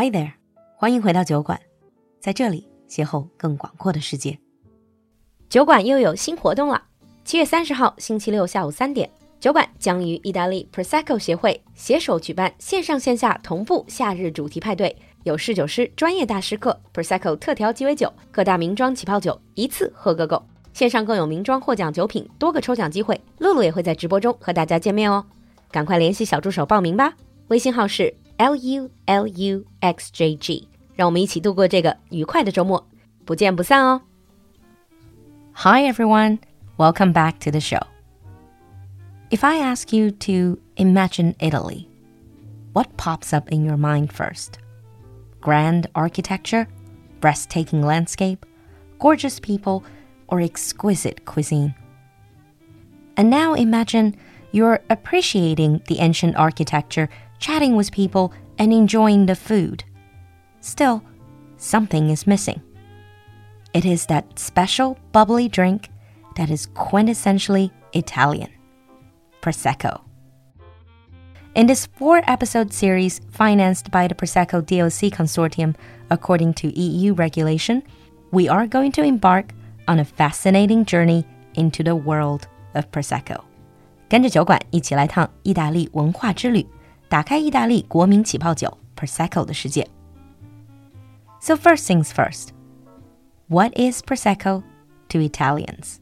Hi there，欢迎回到酒馆，在这里邂逅更广阔的世界。酒馆又有新活动了，七月三十号星期六下午三点，酒馆将与意大利 Prosecco 协会携手举办线上线下同步夏日主题派对，有侍酒师专业大师课，Prosecco 特调鸡尾酒，各大名庄起泡酒一次喝个够。线上更有名庄获奖酒品，多个抽奖机会。露露也会在直播中和大家见面哦，赶快联系小助手报名吧，微信号是 l u l u x j g，让我们一起度过这个愉快的周末，不见不散哦。Hi everyone, welcome back to the show. If I ask you to imagine Italy, what pops up in your mind first? Grand architecture, breathtaking landscape, gorgeous people, or exquisite cuisine? And now imagine you're appreciating the ancient architecture, chatting with people, and enjoying the food. Still, something is missing. It is that special bubbly drink that is quintessentially Italian Prosecco. In this four episode series financed by the Prosecco DOC Consortium according to EU regulation, we are going to embark on a fascinating journey into the world of Prosecco. 跟着酒馆一起来趟意大利文化之旅， 打开意大利国民起泡酒 Prosecco 的世界。So first things first, what is Prosecco to Italians?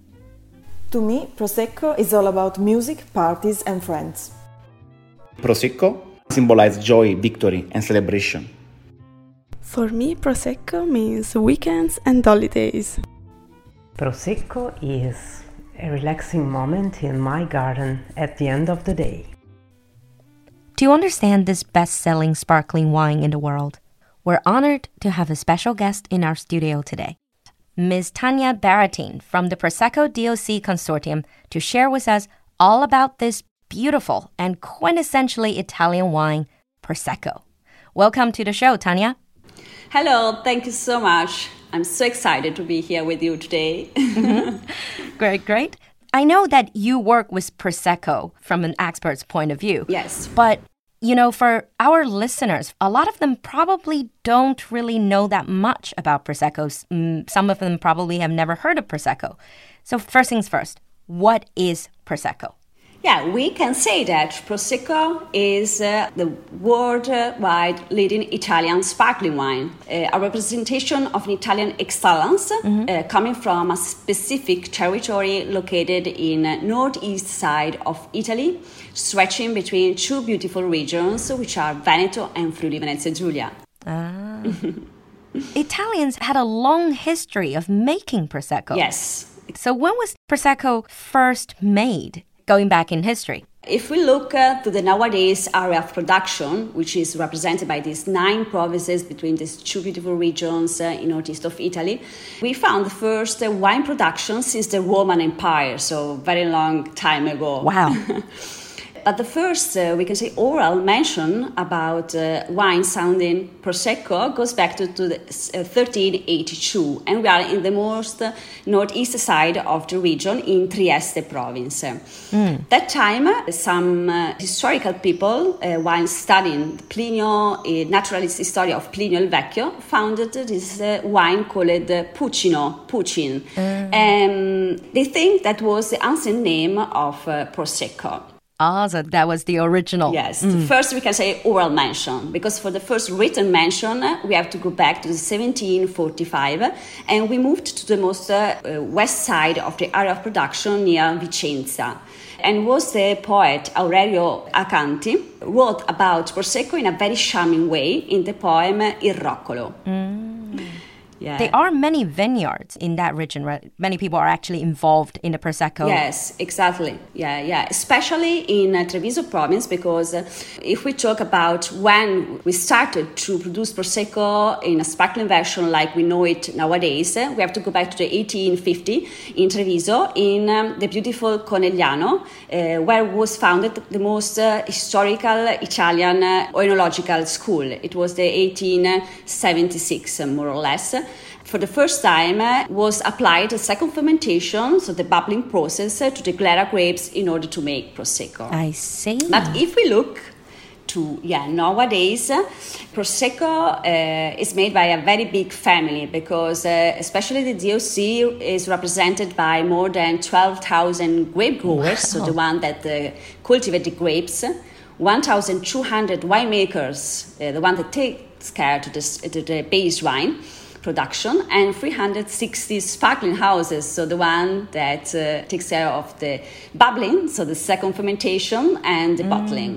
To me, Prosecco is all about music, parties, and friends. Prosecco symbolizes joy, victory, and celebration. For me, Prosecco means weekends and holidays. Prosecco is a relaxing moment in my garden at the end of the day. To understand this best selling sparkling wine in the world, we're honored to have a special guest in our studio today. Ms. Tanya Barattin from the Prosecco DOC Consortium to share with us all about this beautiful and quintessentially Italian wine, Prosecco. Welcome to the show, Tanya. Hello, thank you so much. I'm so excited to be here with you today. Mm-hmm. Great, great. I know that you work with Prosecco from an expert's point of view. Yes. But, you know, for our listeners, a lot of them probably don't really know that much about Prosecco. Mm, Some of them probably have never heard of Prosecco. So, first things first, what is Prosecco? Yeah, we can say that Prosecco is uh, the worldwide leading Italian sparkling wine, uh, a representation of an Italian excellence uh, coming from a specific territory located in uh, northeast side of Italy, stretching between two beautiful regions, which are Veneto and Friuli Venezia Giulia. Ah. Italians had a long history of making Prosecco. Yes, So, when was Prosecco first made, going back in history? If we look uh, to the nowadays area of production, which is represented by these nine provinces between these two beautiful regions uh, in northeast of Italy, we found the first uh, wine production since the Roman Empire, so very long time ago. Wow. But the first, uh, we can say, oral mention about uh, wine sounding Prosecco goes back to, to the, uh, 1382, and we are in the most uh, northeast side of the region in Trieste province. That time, uh, some uh, historical people, uh, while studying Plinio, a naturalist history of Plinio il Vecchio, founded this uh, wine called uh, Puccino, Puccin. Um, they think that was the ancient name of uh, Prosecco. Ah, so that was the original. Yes, first we can say oral mention because for the first written mention we have to go back to 1745 and we moved to the most uh, uh, west side of the area of production near Vicenza. And was the poet Aurelio Acanti wrote about Prosecco in a very charming way in the poem Il Roccolo. Yeah. There are many vineyards in that region, right? Many people are actually involved in the Prosecco. Yes, exactly. Yeah, yeah. Especially in uh, Treviso province, because uh, if we talk about when we started to produce Prosecco in a sparkling version like we know it nowadays, uh, we have to go back to the 1850 in Treviso, in um, the beautiful Conegliano, uh, where was founded the most uh, historical Italian uh, oenological school. It was the 1876, uh, more or less for the first time uh, was applied a second fermentation, so the bubbling process, uh, to the Glera grapes in order to make Prosecco. I see. But if we look to yeah nowadays uh, prosecco uh, is made by a very big family because uh, especially the doc is represented by more than 12000 grape growers wow. so the one that uh, cultivate the grapes 1200 winemakers uh, the one that takes care to, this, to the base wine production and 360 sparkling houses so the one that uh, takes care of the bubbling so the second fermentation and the mm. bottling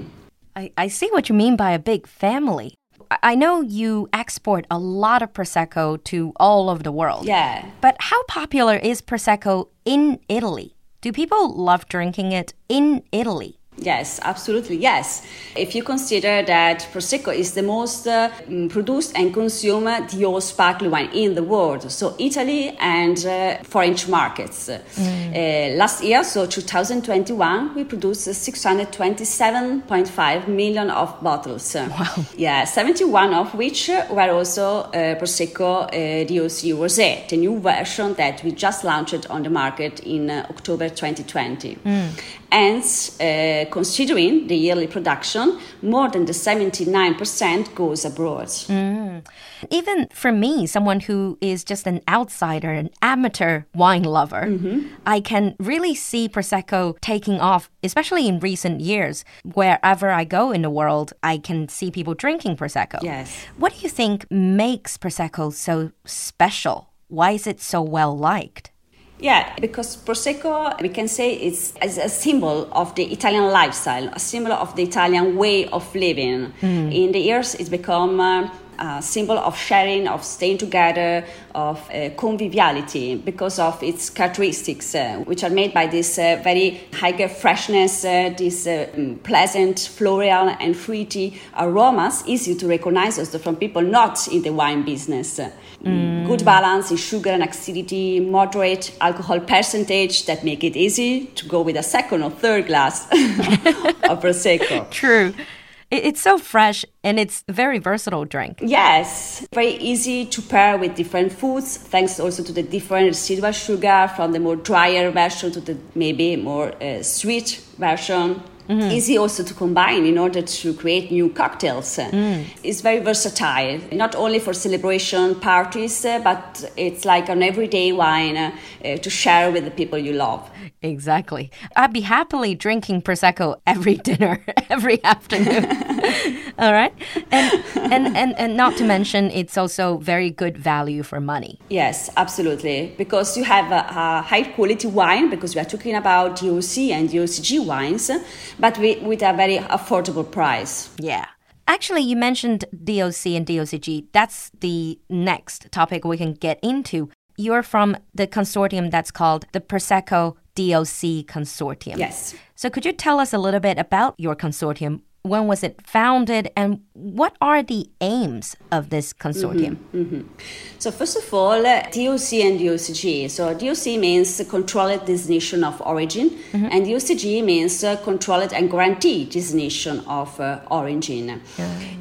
I, I see what you mean by a big family. I know you export a lot of Prosecco to all over the world. Yeah. But how popular is Prosecco in Italy? Do people love drinking it in Italy? Yes, absolutely, yes. If you consider that Prosecco is the most uh, mm, produced and consumed DO sparkling wine in the world, so Italy and uh, foreign markets. Mm. Uh, last year, so 2021, we produced 627.5 million of bottles. Wow. Yeah, 71 of which were also uh, Prosecco uh, DOC Rosé, the new version that we just launched on the market in uh, October 2020. Mm. And uh, considering the yearly production, more than the 79% goes abroad. Mm. Even for me, someone who is just an outsider, an amateur wine lover, mm-hmm. I can really see Prosecco taking off, especially in recent years. Wherever I go in the world, I can see people drinking Prosecco. Yes. What do you think makes Prosecco so special? Why is it so well liked? Yeah, because Prosecco, we can say, it's, is a symbol of the Italian lifestyle, a symbol of the Italian way of living. Mm. In the years, it's become uh, a symbol of sharing, of staying together, of uh, conviviality because of its characteristics, uh, which are made by this uh, very high freshness, uh, this uh, mm, pleasant floral and fruity aromas, easy to recognize also from people not in the wine business. Mm. Good balance in sugar and acidity, moderate alcohol percentage that make it easy to go with a second or third glass of prosecco. True. It's so fresh and it's a very versatile drink. Yes, very easy to pair with different foods, thanks also to the different residual sugar from the more drier version to the maybe more uh, sweet version. Mm-hmm. Easy also to combine in order to create new cocktails. Mm. It's very versatile, not only for celebration parties, uh, but it's like an everyday wine uh, to share with the people you love. Exactly. I'd be happily drinking prosecco every dinner, every afternoon. All right, and, and and and not to mention, it's also very good value for money. Yes, absolutely, because you have a, a high quality wine. Because we are talking about DOC and DOCG wines, but we, with a very affordable price. Yeah. Actually, you mentioned DOC and DOCG. That's the next topic we can get into. You're from the consortium that's called the Prosecco DOC Consortium. Yes. So, could you tell us a little bit about your consortium? When was it founded, and what are the aims of this consortium? Mm-hmm, mm-hmm. So, first of all, uh, DOC and DOCG. So, DOC means controlled designation of origin, mm-hmm. and DOCG means uh, controlled and guaranteed designation of uh, origin.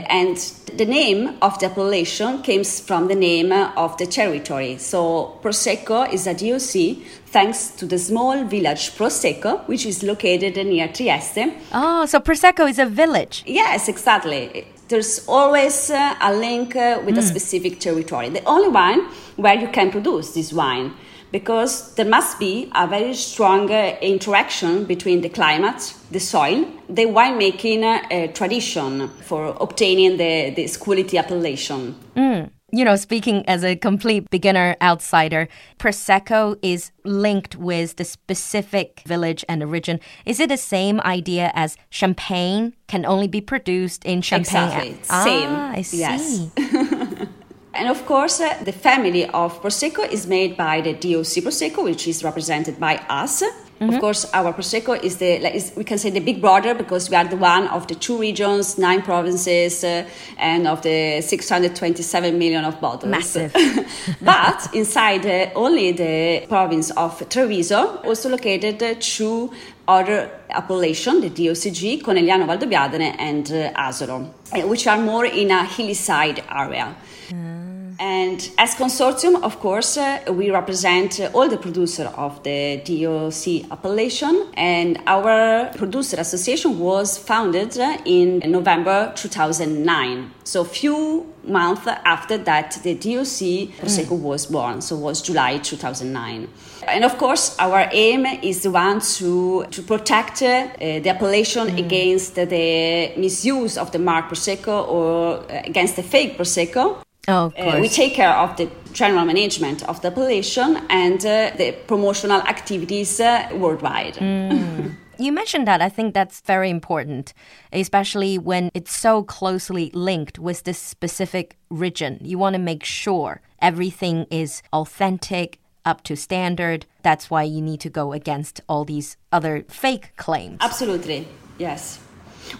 And the name of the appellation comes from the name of the territory. So, Prosecco is a DOC thanks to the small village Prosecco, which is located near Trieste. Oh, so Prosecco is a village? Yes, exactly. There's always uh, a link uh, with mm. a specific territory. The only one where you can produce this wine because there must be a very strong uh, interaction between the climate, the soil, the winemaking uh, tradition for obtaining the, this quality appellation. Mm you know, speaking as a complete beginner outsider, Prosecco is linked with the specific village and origin. Is it the same idea as champagne can only be produced in Champagne? Exactly. Ah, same. I see. Yes. and of course, uh, the family of Prosecco is made by the DOC Prosecco, which is represented by us. Mm-hmm. Of course, our Prosecco is the is, we can say the big brother because we are the one of the two regions, nine provinces, uh, and of the 627 million of bottles. Massive. but inside uh, only the province of Treviso, also located uh, two other appellation, the DOCG, Conegliano Valdobbiadene and uh, Asolo, uh, which are more in a hilly side area. Mm. And as consortium, of course, uh, we represent uh, all the producer of the DOC appellation, and our producer association was founded uh, in November 2009. So few months after that, the DOC Prosecco was born. So it was July 2009. And of course, our aim is the one to, to protect uh, the appellation against the misuse of the mark Prosecco or uh, against the fake Prosecco. Oh, Uh, we take care of the general management of the appellation and uh, the promotional activities uh, worldwide. You mentioned that. I think that's very important, especially when it's so closely linked with this specific region. You want to make sure everything is authentic, up to standard. That's why you need to go against all these other fake claims. Absolutely, yes.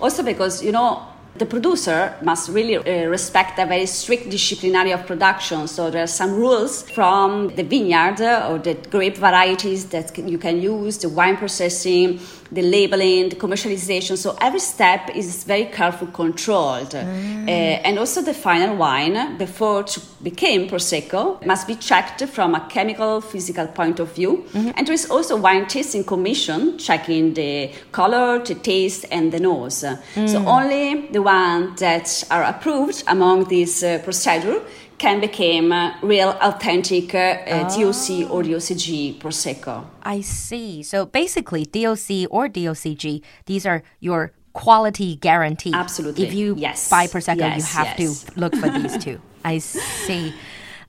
Also because, you know, the producer must really uh, respect a very strict disciplinary of production. So there are some rules from the vineyard or the grape varieties that you can use, the wine processing, the labeling, the commercialization. So every step is very carefully controlled. Uh, and also the final wine, before to become Prosecco, must be checked from a chemical, physical point of view. And there is also wine tasting commission checking the color, the taste, and the nose. So only the ones that are approved among this uh, procedure can become real, authentic uh, uh, DOC or DOCG Prosecco. I see. So basically, DOC or DOCG, these are your quality guarantee. Absolutely. If you Yes. buy Prosecco, you have yes. to look for these two. I see.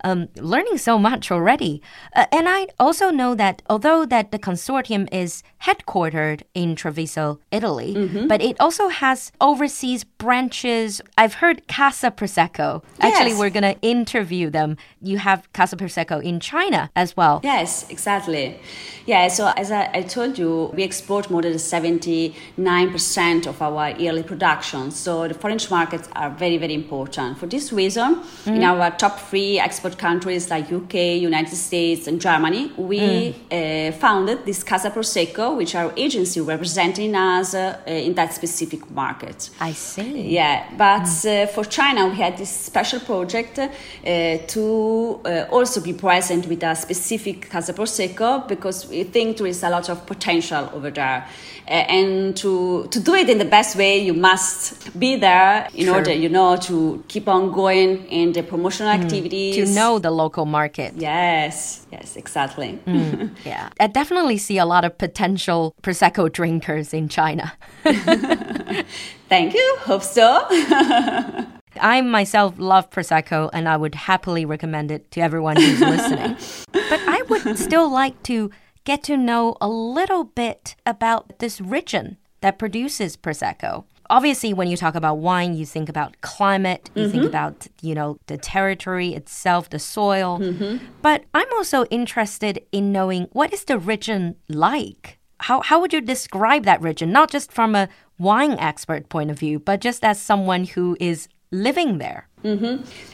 Um, learning so much already. Uh, and I also know that although that the consortium is headquartered in Treviso, Italy, Mm-hmm. but it also has overseas branches. I've heard Casa Prosecco. Actually, we're going to interview them. You have Casa Prosecco in China as well. Yes, exactly. Yeah, so as I, I told you, we export more than 79% of our yearly production. So the foreign markets are very, very important. For this reason, in our top three export countries like UK, United States, and Germany, we uh, founded this Casa Prosecco, which are agency representing us uh, in that specific market. I see. Yeah, but uh, for China, we had this special project uh, to uh, also be present with a specific Casa Prosecco because we think there is a lot of potential over there. Uh, and to, to do it in the best way, you must be there in Sure. order, you know, to keep on going in the promotional activities. To know the local market. Yes, yes, exactly. Yeah. I definitely see a lot of potential Prosecco drinkers in China. Thank you. Hope so. I myself love Prosecco and I would happily recommend it to everyone who's listening. But I would still like to get to know a little bit about this region that produces Prosecco. Obviously, when you talk about wine, you think about climate, you think mm-hmm. about, you know, the territory itself, the soil. Mm-hmm. But I'm also interested in knowing what is the region like? How, how would you describe that region? Not just from a wine expert point of view, but just as someone who is living there.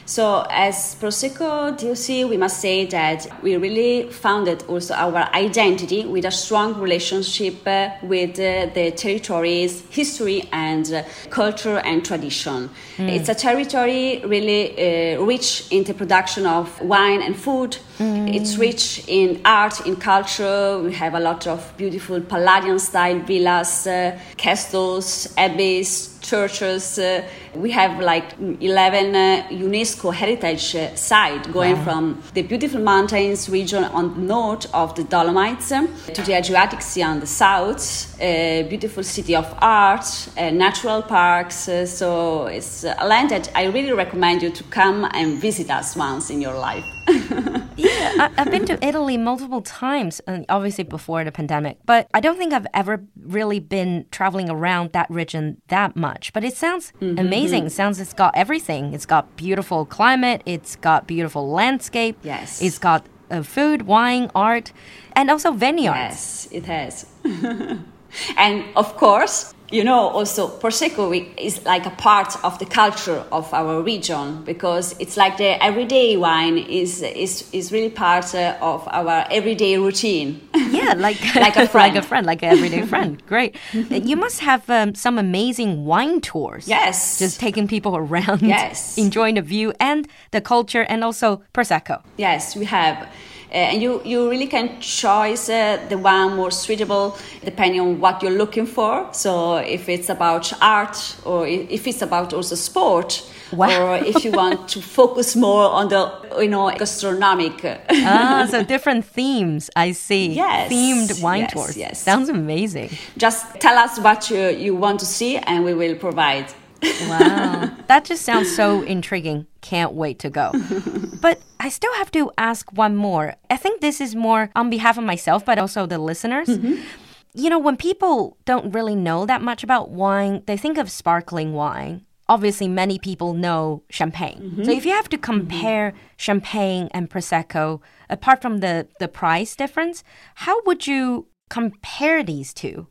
So, as Prosecco DOC, we must say that we really founded also our identity with a strong relationship uh, with uh, the territory's history and uh, culture and tradition. It's a territory really uh, rich in the production of wine and food. It's rich in art, in culture. We have a lot of beautiful Palladian style villas, uh, castles, abbeys, churches. Uh, we have like 11 uh, UNESCO heritage uh, site going from the beautiful mountains region on the north of the Dolomites um, to the Adriatic Sea on the south. A beautiful city of art, uh, natural parks. Uh, so it's a land that I really recommend you to come and visit us once in your life. Yeah, I, I've been to Italy multiple times, and obviously before the pandemic, but I don't think I've ever really been traveling around that region that much. But it sounds amazing. It sounds it's got everything. It's got beautiful climate, it's got beautiful landscape, Yes. it's got uh, food, wine, art, and also vineyards. Yes, it has. and of course, you know, also Prosecco is like a part of the culture of our region because it's like the everyday wine is is, is really part uh, of our everyday routine. Yeah, like like a friend, like a friend, like an everyday friend. Great. You must have um, some amazing wine tours. Yes. Just taking people around. Yes. Enjoying the view and the culture, and also prosecco. Yes, we have. Uh, and you, you really can choose uh, the one more suitable depending on what you're looking for. So if it's about art or if it's about also sport, Wow. or if you want to focus more on the you know gastronomic. ah, so different themes. I see. Yes. Themed wine Yes, tours. yes. Sounds amazing. Just tell us what you, you want to see, and we will provide. Wow. that just sounds so intriguing. Can't wait to go. but I still have to ask one more. I think this is more on behalf of myself, but also the listeners. Mm-hmm. You know, when people don't really know that much about wine, they think of sparkling wine. Obviously, many people know champagne. Mm-hmm. So if you have to mm-hmm. compare champagne and prosecco, apart from the, the price difference, how would you compare these two?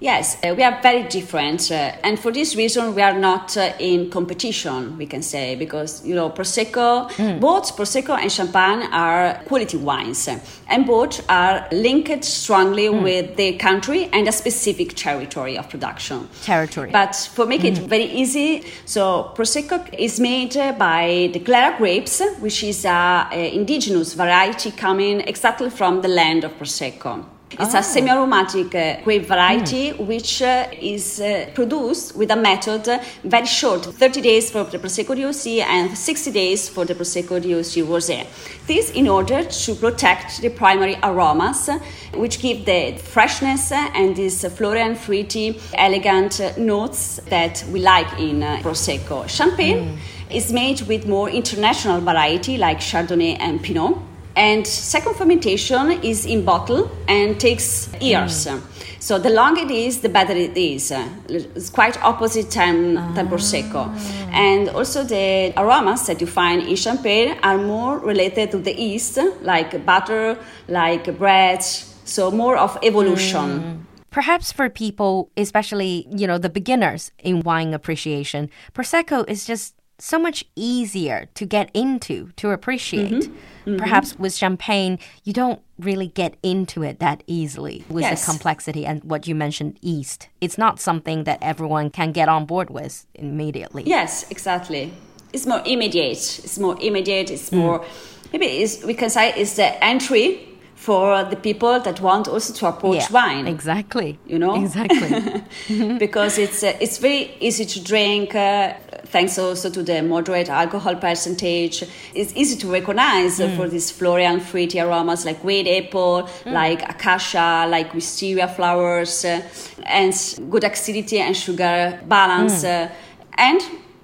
Yes, uh, we are very different, uh, and for this reason, we are not uh, in competition. We can say because you know prosecco, both prosecco and champagne are quality wines, and both are linked strongly with the country and a specific territory of production. Territory. But for make it very easy, so prosecco is made by the Glera grapes, which is a, a indigenous variety coming exactly from the land of prosecco. It's a semi-aromatic uh, grape variety which uh, is uh, produced with a method very short, 30 days for the Prosecco DOC and 60 days for the Prosecco DOC Rosé. This in order to protect the primary aromas which give the freshness and uh, floral and fruity, elegant notes that we like in uh, Prosecco. Champagne is made with more international variety like Chardonnay and Pinot. And second fermentation is in bottle and takes years. Hmm. So the longer it is, the better it is. It's quite opposite than, than ah. Prosecco. And also the aromas that you find in champagne are more related to the yeast, like butter, like bread. So more of evolution. Hmm. Perhaps for people, especially, you know, the beginners in wine appreciation, Prosecco is just so much easier to get into, to appreciate. Mm-hmm. Mm-hmm. Perhaps with champagne, you don't really get into it that easily with Yes. the complexity and what you mentioned, yeast. It's not something that everyone can get on board with immediately. Yes, exactly. It's more immediate. It's more immediate. It's mm. more maybe it's, we can say it's the entry for the people that want also to approach Yeah, wine. Exactly. You know? Exactly. because it's uh, it's very easy to drink. Uh, thanks also to the moderate alcohol percentage, it's easy to recognize uh, for these floral and fruity aromas like red apple, like acacia, like wisteria flowers, uh, and good acidity and sugar balance, uh, and.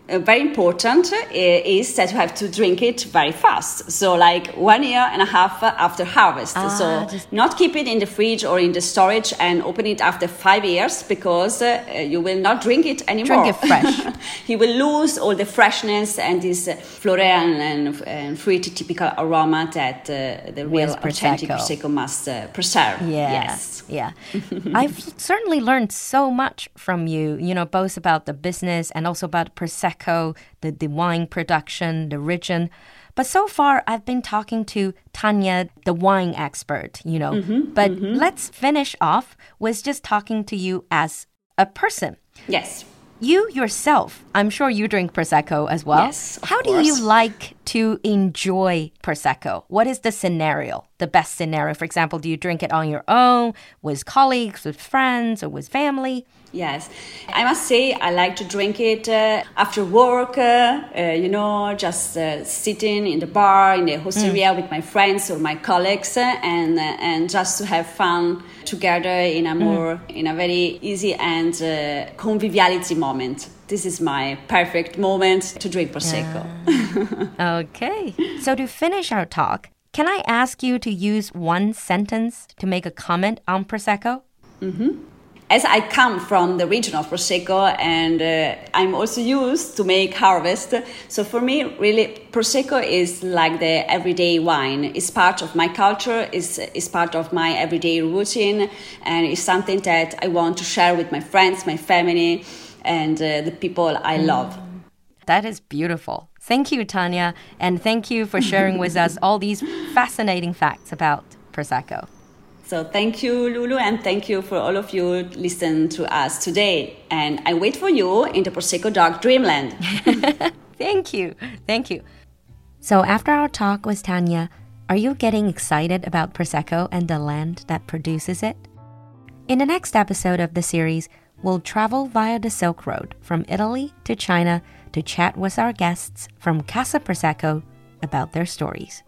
Uh, very important uh, is that you have to drink it very fast. So, like one year and a half after harvest. Ah, so, just- not keep it in the fridge or in the storage and open it after five years because uh, you will not drink it anymore. Drink it fresh. you will lose all the freshness and this uh, floral and, and, fruity typical aroma that uh, the real With authentic Prosecco. Must uh, preserve. Yeah. Yes. Yeah. I've certainly learned so much from you, you know, both about the business and also about Prosecco, the, the wine production, the region. But so far, I've been talking to Tanya, the wine expert, you know. Mm-hmm, but mm-hmm. let's finish off with just talking to you as a person. Yes. You yourself, I'm sure you drink Prosecco as well. Yes, How do you like to enjoy Prosecco? What is the scenario, the best scenario? For example, do you drink it on your own, with colleagues, with friends, or with family? Yes, I must say I like to drink it uh, after work. Uh, uh, you know, just uh, sitting in the bar in the hosteria with my friends or my colleagues, uh, and uh, and just to have fun together in a more in a very easy and uh, conviviality moment. This is my perfect moment to drink prosecco. Okay. so to finish our talk, can I ask you to use one sentence to make a comment on Prosecco? As I come from the region of Prosecco and uh, I'm also used to make harvest, so for me, really, Prosecco is like the everyday wine. It's part of my culture, it's, it's part of my everyday routine, and it's something that I want to share with my friends, my family, and uh, the people I love. That is beautiful. Thank you, Tanya, and thank you for sharing with us all these fascinating facts about Prosecco. So thank you, Lulu, and thank you for all of you listening to us today. And I wait for you in the Prosecco DOC Dreamland. thank you. Thank you. So after our talk with Tanya, are you getting excited about Prosecco and the land that produces it? In the next episode of the series, we'll travel via the Silk Road from Italy to China to chat with our guests from Casa Prosecco about their stories.